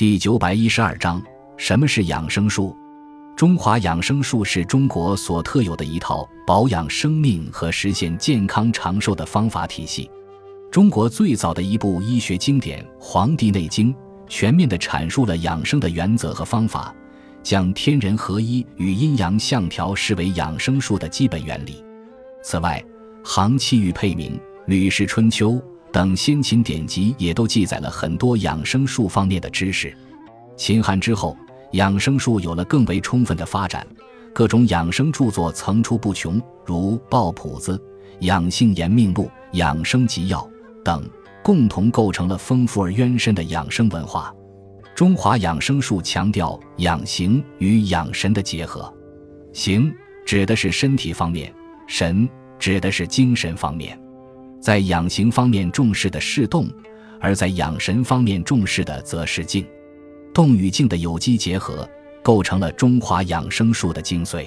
第九百一十二章：什么是养生术？中华养生术是中国所特有的一套保养生命和实现健康长寿的方法体系。中国最早的一部医学经典《黄帝内经》全面地阐述了养生的原则和方法，将天人合一与阴阳相调视为养生术的基本原理。此外，《行气与配名》《吕氏春秋》。等先秦典籍也都记载了很多养生术方面的知识。秦汉之后，养生术有了更为充分的发展，各种养生著作层出不穷，如《抱朴子》《养性延命录》《养生集要》等，共同构成了丰富而渊深的养生文化。中华养生术强调养形与养神的结合，形指的是身体方面，神指的是精神方面。在养形方面重视的是动，而在养神方面重视的则是静。动与静的有机结合，构成了中华养生术的精髓。